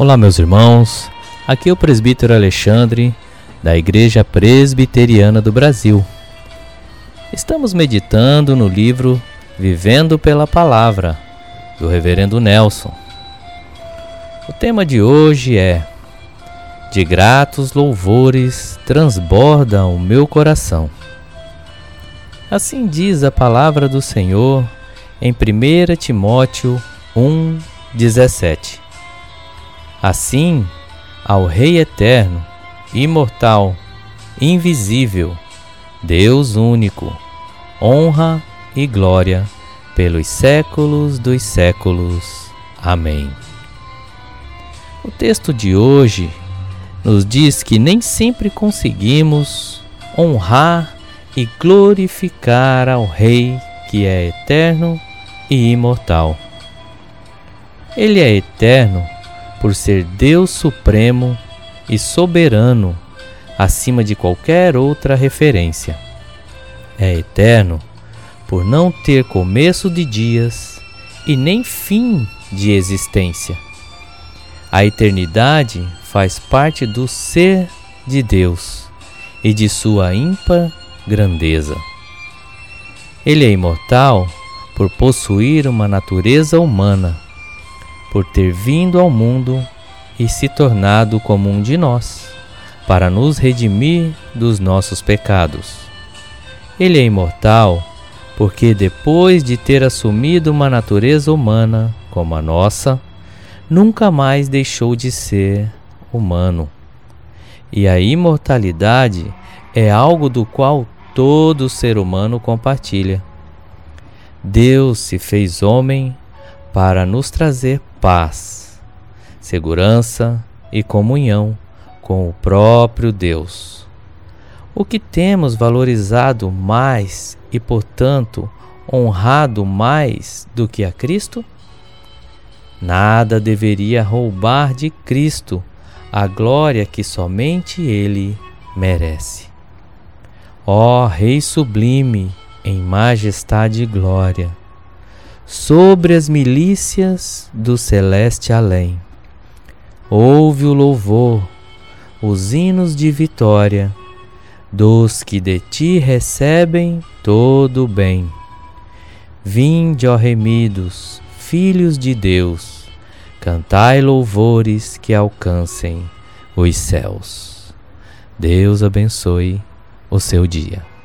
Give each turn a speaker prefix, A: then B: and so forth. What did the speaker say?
A: Olá, meus irmãos. Aqui é o presbítero Alexandre, da Igreja Presbiteriana do Brasil. Estamos meditando no livro Vivendo pela Palavra, do Reverendo Nelson. O tema de hoje é De gratos louvores transborda o meu coração. Assim diz a palavra do Senhor em 1 Timóteo 1,17. Assim, ao Rei eterno, imortal, invisível, Deus único, honra e glória pelos séculos dos séculos. Amém. O texto de hoje nos diz que nem sempre conseguimos honrar e glorificar ao Rei que é eterno e imortal. Ele é eterno por ser Deus supremo e soberano acima de qualquer outra referência. É eterno por não ter começo de dias e nem fim de existência. A eternidade faz parte do ser de Deus e de sua ímpar grandeza. Ele é imortal por possuir uma natureza humana por ter vindo ao mundo e se tornado como um de nós, para nos redimir dos nossos pecados. Ele é imortal porque, depois de ter assumido uma natureza humana como a nossa, nunca mais deixou de ser humano. E a imortalidade é algo do qual todo ser humano compartilha. Deus se fez homem para nos trazer paz, segurança e comunhão com o próprio Deus. O que temos valorizado mais e, portanto, honrado mais do que a Cristo? Nada deveria roubar de Cristo a glória que somente Ele merece. Ó Rei sublime em majestade e glória, sobre as milícias do celeste além. Ouve o louvor, os hinos de vitória dos que de ti recebem todo o bem. Vinde, ó remidos, filhos de Deus, cantai louvores que alcancem os céus. Deus abençoe o seu dia.